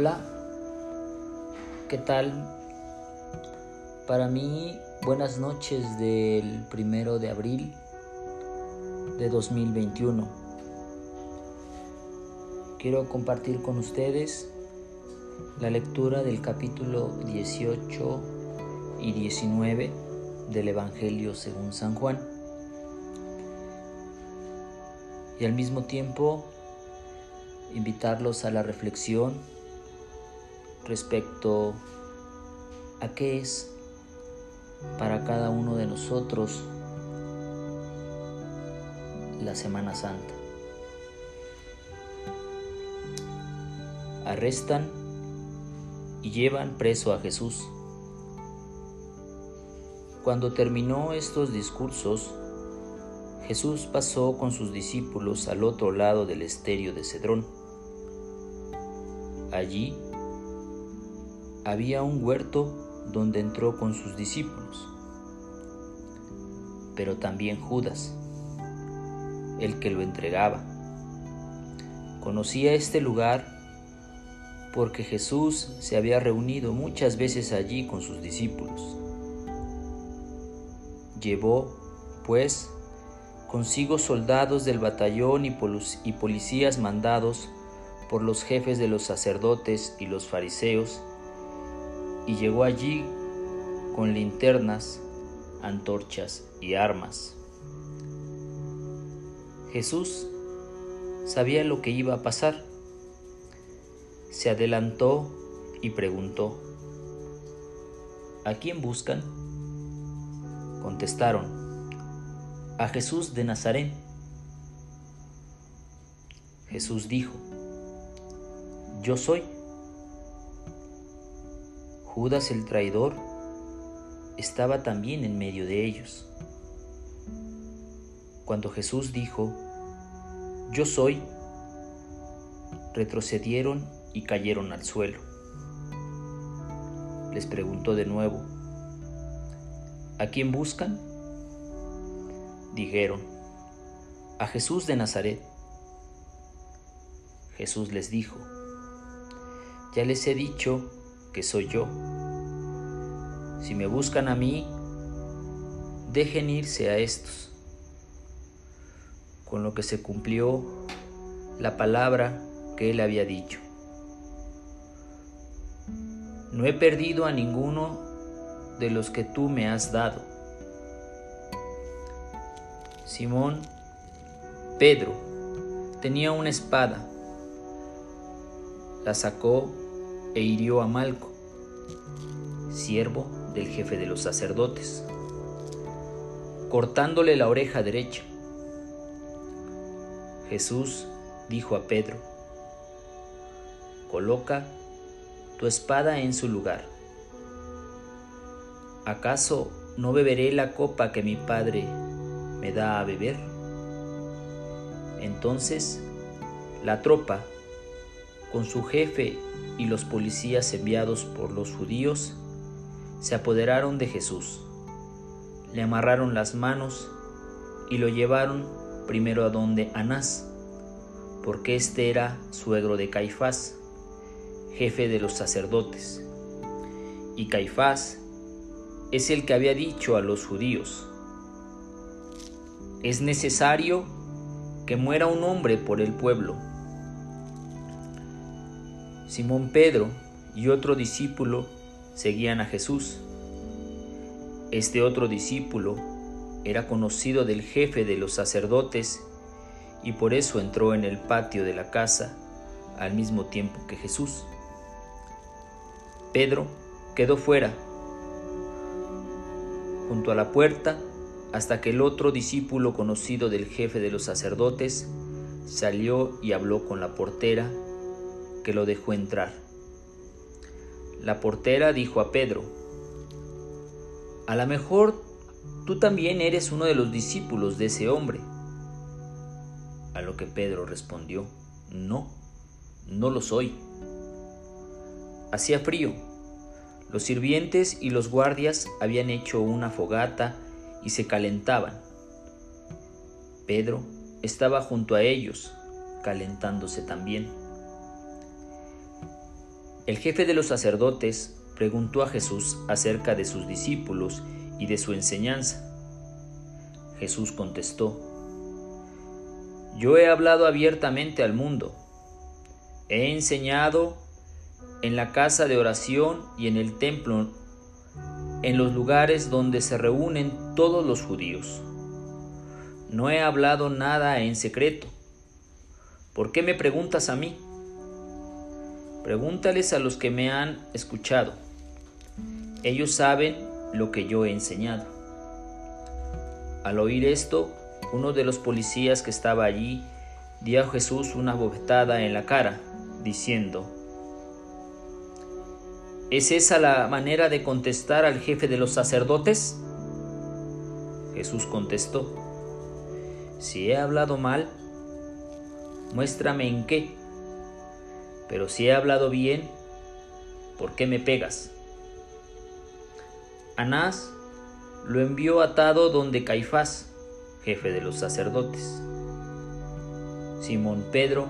Hola, ¿qué tal? Para mí, buenas noches del primero de abril de 2021. Quiero compartir con ustedes la lectura del capítulo 18 y 19 del Evangelio según San Juan. Y al mismo tiempo invitarlos a la reflexión respecto a qué es para cada uno de nosotros la Semana Santa. Arrestan y llevan preso a Jesús. Cuando terminó estos discursos, Jesús pasó con sus discípulos al otro lado del esterio de Cedrón. Allí había un huerto donde entró con sus discípulos, pero también Judas, el que lo entregaba. Conocía este lugar porque Jesús se había reunido muchas veces allí con sus discípulos. Llevó, pues, consigo soldados del batallón y, policías mandados por los jefes de los sacerdotes y los fariseos, y llegó allí con linternas, antorchas y armas. Jesús sabía lo que iba a pasar. Se adelantó y preguntó, ¿A quién buscan? Contestaron, a Jesús de Nazaret. Jesús dijo, Yo soy. Judas el traidor estaba también en medio de ellos. Cuando Jesús dijo, Yo soy, retrocedieron y cayeron al suelo. Les preguntó de nuevo, ¿a quién buscan? Dijeron, a Jesús de Nazaret. Jesús les dijo, ya les he dicho que soy yo. Si me buscan a mí, dejen irse a estos. Con lo que se cumplió la palabra que él había dicho. No he perdido a ninguno de los que tú me has dado. Simón Pedro tenía una espada. La sacó e hirió a Malco, siervo del jefe de los sacerdotes, cortándole la oreja derecha. Jesús dijo a Pedro, coloca tu espada en su lugar. ¿Acaso no beberé la copa que mi Padre me da a beber? Entonces la tropa, con su jefe y los policías enviados por los judíos, se apoderaron de Jesús, le amarraron las manos y lo llevaron primero a donde Anás, porque éste era suegro de Caifás, jefe de los sacerdotes. Y Caifás es el que había dicho a los judíos, es necesario que muera un hombre por el pueblo. Simón Pedro y otro discípulo seguían a Jesús. Este otro discípulo era conocido del jefe de los sacerdotes y por eso entró en el patio de la casa al mismo tiempo que Jesús. Pedro quedó fuera, junto a la puerta, hasta que el otro discípulo conocido del jefe de los sacerdotes salió y habló con la portera, que lo dejó entrar. La portera dijo a Pedro, a lo mejor tú también eres uno de los discípulos de ese hombre. A lo que Pedro respondió, no, no lo soy. Hacía frío. Los sirvientes y los guardias habían hecho una fogata y se calentaban. Pedro estaba junto a ellos, calentándose también. El jefe de los sacerdotes preguntó a Jesús acerca de sus discípulos y de su enseñanza. Jesús contestó, Yo he hablado abiertamente al mundo, he enseñado en la casa de oración y en el templo, en los lugares donde se reúnen todos los judíos. No he hablado nada en secreto. ¿Por qué me preguntas a mí? Pregúntales a los que me han escuchado. Ellos saben lo que yo he enseñado. Al oír esto, uno de los policías que estaba allí dio a Jesús una bofetada en la cara, diciendo, ¿Es esa la manera de contestar al jefe de los sacerdotes? Jesús contestó, Si he hablado mal, muéstrame en qué pero si he hablado bien, ¿por qué me pegas? Anás lo envió atado donde Caifás, jefe de los sacerdotes. Simón Pedro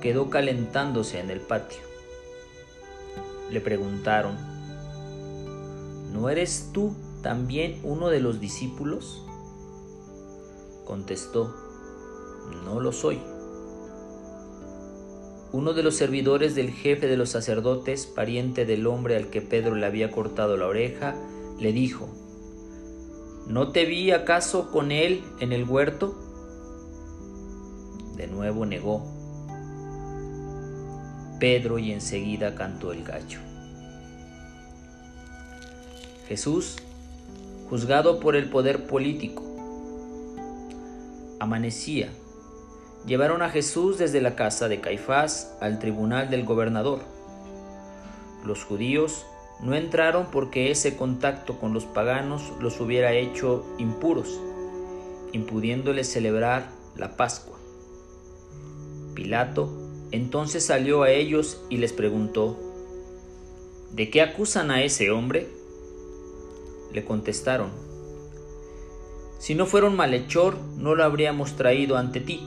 quedó calentándose en el patio. Le preguntaron, ¿no eres tú también uno de los discípulos? Contestó, no lo soy. Uno de los servidores del jefe de los sacerdotes, pariente del hombre al que Pedro le había cortado la oreja, le dijo, ¿No te vi acaso con él en el huerto? De nuevo negó. Pedro y enseguida cantó el gallo. Jesús, juzgado por el poder político, amanecía llevaron a Jesús desde la casa de Caifás al tribunal del gobernador. Los judíos no entraron porque ese contacto con los paganos los hubiera hecho impuros, impudiéndoles celebrar la Pascua. Pilato entonces salió a ellos y les preguntó, ¿De qué acusan a ese hombre? Le contestaron, Si no fuera un malhechor, no lo habríamos traído ante ti.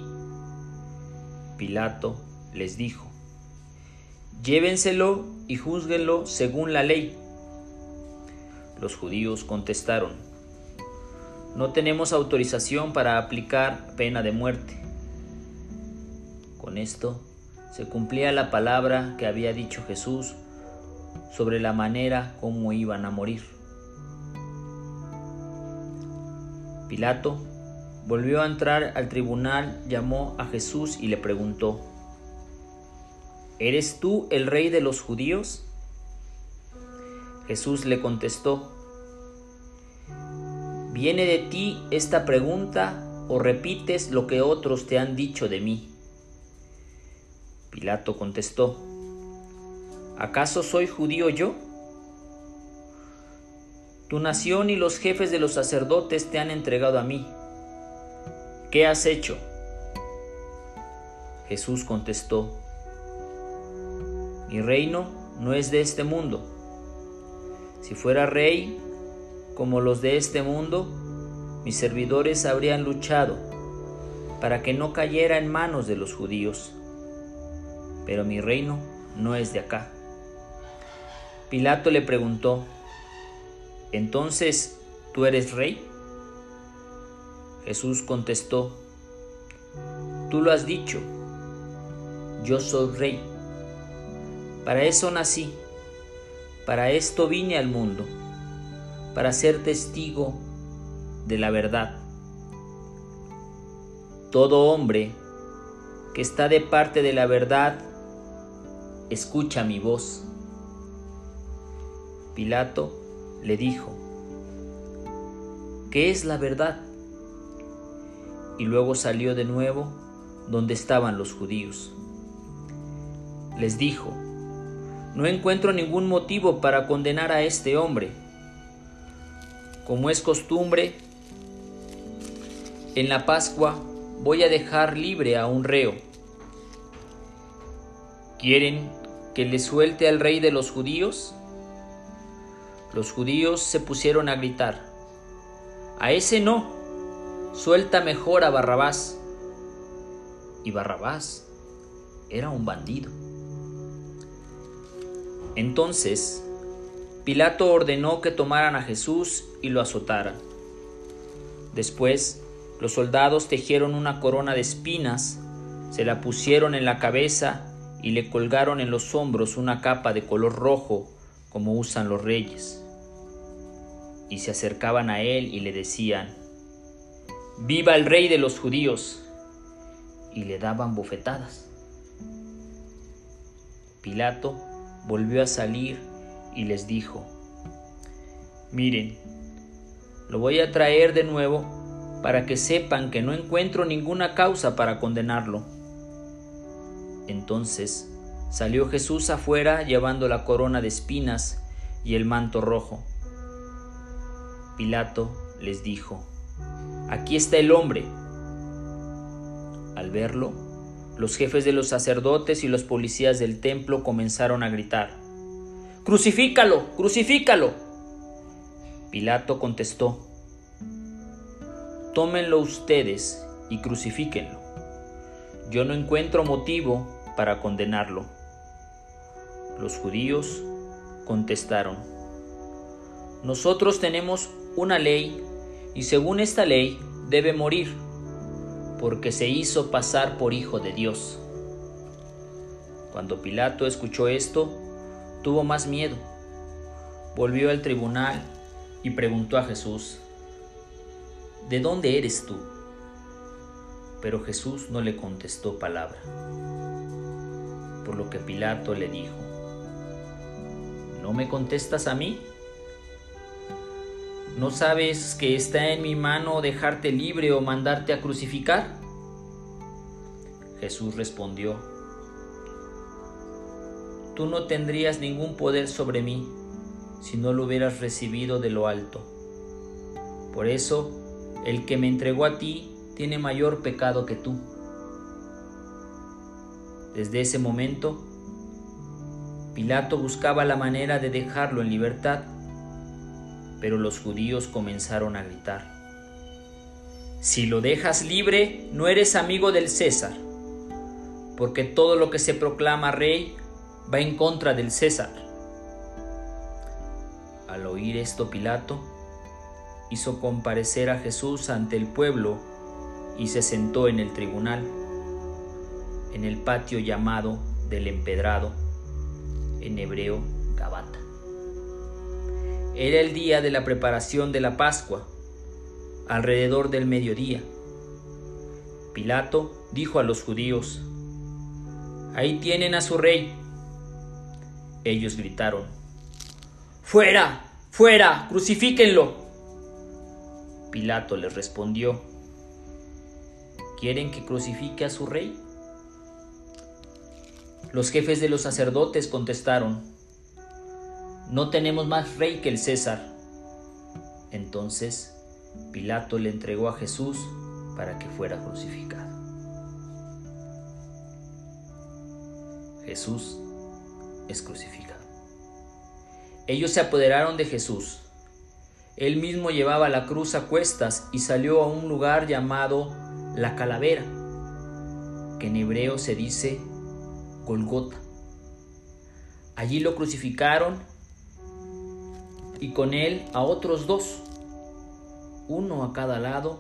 Pilato les dijo, Llévenselo y júzguenlo según la ley. Los judíos contestaron, No tenemos autorización para aplicar pena de muerte. Con esto se cumplía la palabra que había dicho Jesús sobre la manera como iban a morir. Pilato Volvió a entrar al tribunal, llamó a Jesús y le preguntó, ¿Eres tú el rey de los judíos? Jesús le contestó, ¿viene de ti esta pregunta o repites lo que otros te han dicho de mí? Pilato contestó, ¿acaso soy judío yo? Tu nación y los jefes de los sacerdotes te han entregado a mí. ¿Qué has hecho? Jesús contestó, mi reino no es de este mundo. Si fuera rey como los de este mundo, mis servidores habrían luchado para que no cayera en manos de los judíos. Pero mi reino no es de acá. Pilato le preguntó, ¿entonces tú eres rey? Jesús contestó, Tú lo has dicho, yo soy rey. Para eso nací, para esto vine al mundo, para ser testigo de la verdad. Todo hombre que está de parte de la verdad, escucha mi voz. Pilato le dijo, ¿qué es la verdad? Y luego salió de nuevo donde estaban los judíos. Les dijo, no encuentro ningún motivo para condenar a este hombre. Como es costumbre, en la Pascua voy a dejar libre a un reo. ¿Quieren que le suelte al rey de los judíos? Los judíos se pusieron a gritar, a ese no suelta mejor a Barrabás. Y Barrabás era un bandido. Entonces, Pilato ordenó que tomaran a Jesús y lo azotaran. Después, los soldados tejieron una corona de espinas, se la pusieron en la cabeza y le colgaron en los hombros una capa de color rojo como usan los reyes. Y se acercaban a él y le decían, Viva el rey de los judíos. Y le daban bofetadas. Pilato volvió a salir y les dijo, Miren, lo voy a traer de nuevo para que sepan que no encuentro ninguna causa para condenarlo. Entonces salió Jesús afuera llevando la corona de espinas y el manto rojo. Pilato les dijo, Aquí está el hombre. Al verlo, los jefes de los sacerdotes y los policías del templo comenzaron a gritar, Crucifícalo, crucifícalo. Pilato contestó, Tómenlo ustedes y crucifíquenlo. Yo no encuentro motivo para condenarlo. Los judíos contestaron, Nosotros tenemos una ley y según esta ley debe morir, porque se hizo pasar por hijo de Dios. Cuando Pilato escuchó esto, tuvo más miedo. Volvió al tribunal y preguntó a Jesús, ¿De dónde eres tú? Pero Jesús no le contestó palabra, por lo que Pilato le dijo, ¿no me contestas a mí? ¿No sabes que está en mi mano dejarte libre o mandarte a crucificar? Jesús respondió, Tú no tendrías ningún poder sobre mí si no lo hubieras recibido de lo alto. Por eso, el que me entregó a ti tiene mayor pecado que tú. Desde ese momento, Pilato buscaba la manera de dejarlo en libertad pero los judíos comenzaron a gritar, Si lo dejas libre, no eres amigo del César, porque todo lo que se proclama rey va en contra del César. Al oír esto Pilato, hizo comparecer a Jesús ante el pueblo y se sentó en el tribunal, en el patio llamado del empedrado, en hebreo Gabata. Era el día de la preparación de la Pascua, alrededor del mediodía. Pilato dijo a los judíos, Ahí tienen a su rey. Ellos gritaron, Fuera, fuera, crucifíquenlo. Pilato les respondió, ¿quieren que crucifique a su rey? Los jefes de los sacerdotes contestaron, no tenemos más rey que el César. Entonces Pilato le entregó a Jesús para que fuera crucificado. Jesús es crucificado. Ellos se apoderaron de Jesús. Él mismo llevaba la cruz a cuestas y salió a un lugar llamado la calavera, que en hebreo se dice Golgota. Allí lo crucificaron y con él a otros dos, uno a cada lado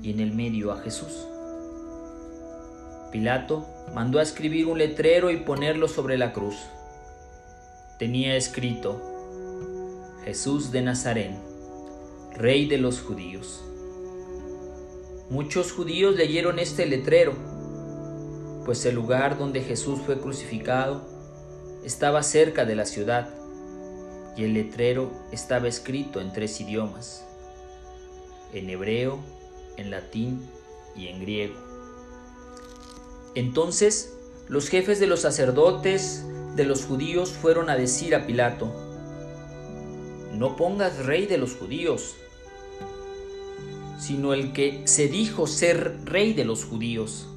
y en el medio a Jesús. Pilato mandó a escribir un letrero y ponerlo sobre la cruz. Tenía escrito, Jesús de Nazaret, Rey de los judíos. Muchos judíos leyeron este letrero, pues el lugar donde Jesús fue crucificado estaba cerca de la ciudad y el letrero estaba escrito en tres idiomas, en hebreo, en latín y en griego. Entonces los jefes de los sacerdotes de los judíos fueron a decir a Pilato, no pongas rey de los judíos, sino el que se dijo ser rey de los judíos.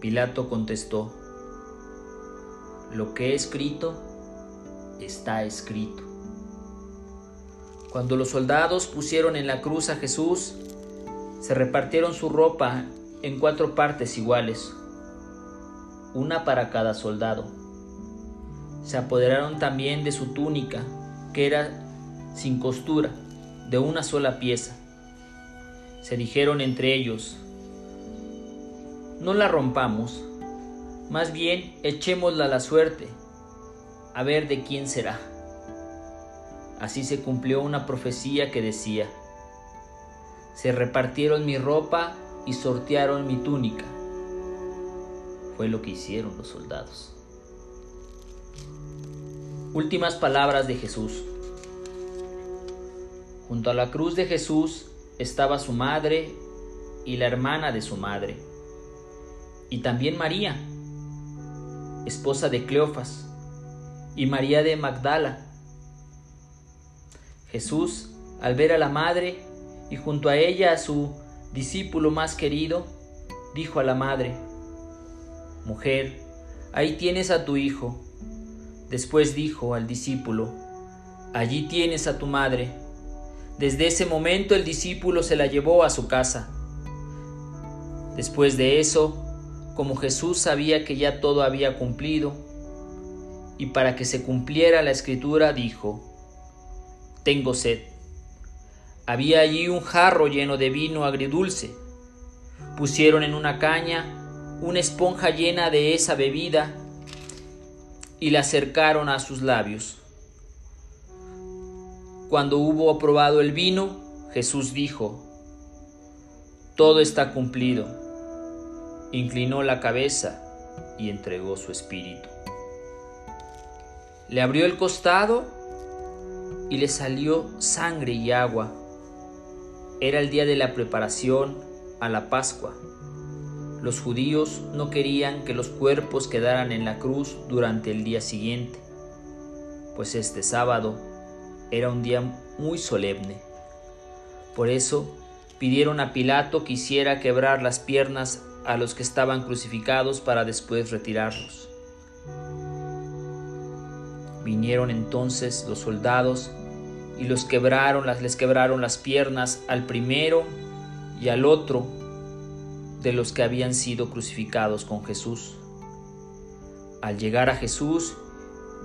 Pilato contestó, lo que he escrito, está escrito. Cuando los soldados pusieron en la cruz a Jesús, se repartieron su ropa en cuatro partes iguales, una para cada soldado. se apoderaron también de su túnica, que era sin costura, de una sola pieza. Se dijeron entre ellos, no la rompamos, más bien echémosla a la suerte, a ver de quién será. Así se cumplió una profecía que decía, se repartieron mi ropa y sortearon mi túnica. Fue lo que hicieron los soldados. Últimas palabras de Jesús. Junto a la cruz de Jesús estaba su madre y la hermana de su madre, y también María, esposa de Cleofas, y María de Magdala. Jesús, al ver a la madre y junto a ella a su discípulo más querido, dijo a la madre, Mujer, ahí tienes a tu hijo. Después dijo al discípulo, Allí tienes a tu madre. Desde ese momento el discípulo se la llevó a su casa. Después de eso, como Jesús sabía que ya todo había cumplido, y para que se cumpliera la escritura dijo, Tengo sed. Había allí un jarro lleno de vino agridulce. Pusieron en una caña una esponja llena de esa bebida y la acercaron a sus labios. Cuando hubo probado el vino, Jesús dijo, Todo está cumplido. Inclinó la cabeza y entregó su espíritu. Le abrió el costado y le salió sangre y agua. Era el día de la preparación a la Pascua. Los judíos no querían que los cuerpos quedaran en la cruz durante el día siguiente, pues este sábado era un día muy solemne. Por eso pidieron a Pilato que hiciera quebrar las piernas a los que estaban crucificados para después retirarlos. Vinieron entonces los soldados y los quebraron, les quebraron las piernas al primero y al otro de los que habían sido crucificados con Jesús. Al llegar a Jesús,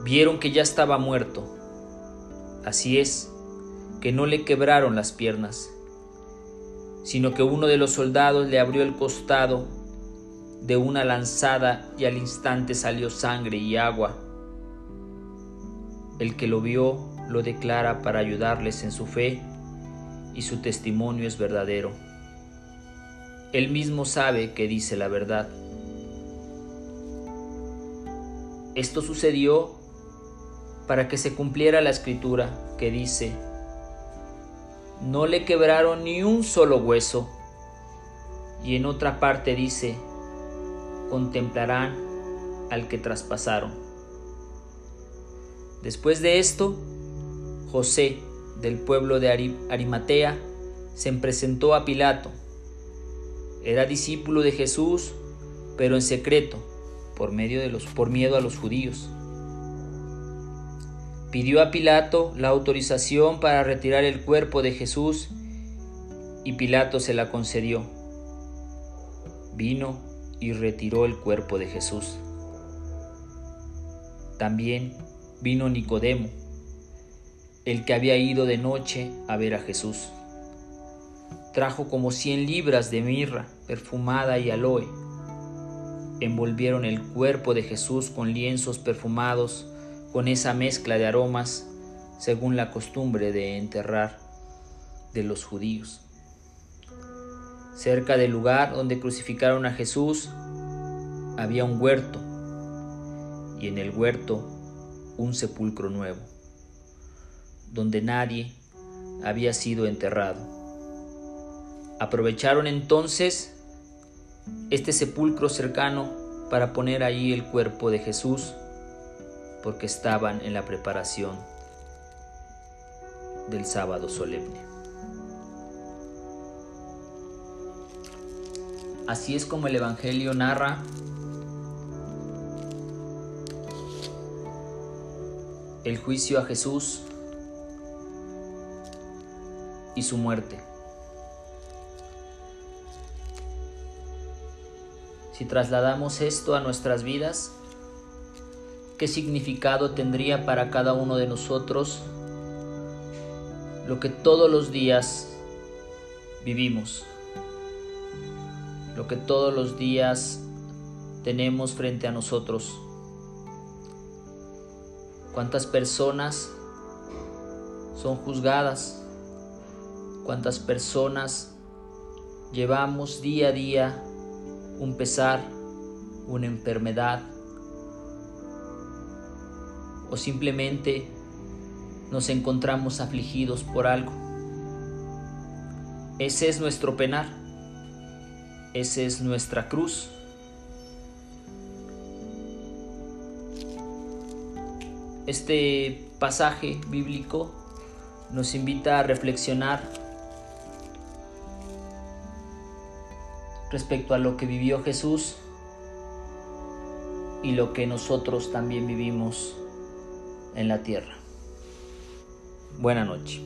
vieron que ya estaba muerto. Así es, que no le quebraron las piernas, sino que uno de los soldados le abrió el costado de una lanzada y al instante salió sangre y agua. El que lo vio lo declara para ayudarles en su fe y su testimonio es verdadero. Él mismo sabe que dice la verdad. Esto sucedió para que se cumpliera la escritura que dice, no le quebraron ni un solo hueso. Y en otra parte dice, contemplarán al que traspasaron. Después de esto, José, del pueblo de Arimatea, se presentó a Pilato era discípulo de Jesús, pero en secreto, por, medio de los, por miedo a los judíos. Pidió a Pilato la autorización para retirar el cuerpo de Jesús y Pilato se la concedió. Vino y retiró el cuerpo de Jesús. También vino Nicodemo, el que había ido de noche a ver a Jesús trajo como cien libras de mirra perfumada y aloe. Envolvieron el cuerpo de Jesús con lienzos perfumados, con esa mezcla de aromas, según la costumbre de enterrar de los judíos. Cerca del lugar donde crucificaron a Jesús había un huerto y en el huerto un sepulcro nuevo, donde nadie había sido enterrado. Aprovecharon entonces este sepulcro cercano para poner allí el cuerpo de Jesús, porque estaban en la preparación del sábado solemne. Así es como el Evangelio narra el juicio a Jesús y su muerte. Si trasladamos esto a nuestras vidas, qué significado tendría para cada uno de nosotros lo que todos los días vivimos, lo que todos los días tenemos frente a nosotros. ¿Cuántas personas son juzgadas? ¿Cuántas personas llevamos día a día un pesar, una enfermedad? ¿O simplemente nos encontramos afligidos por algo? Ese es nuestro penar. Esa es nuestra cruz. Este pasaje bíblico nos invita a reflexionar respecto a lo que vivió Jesús y lo que nosotros también vivimos en la tierra. Buena noche.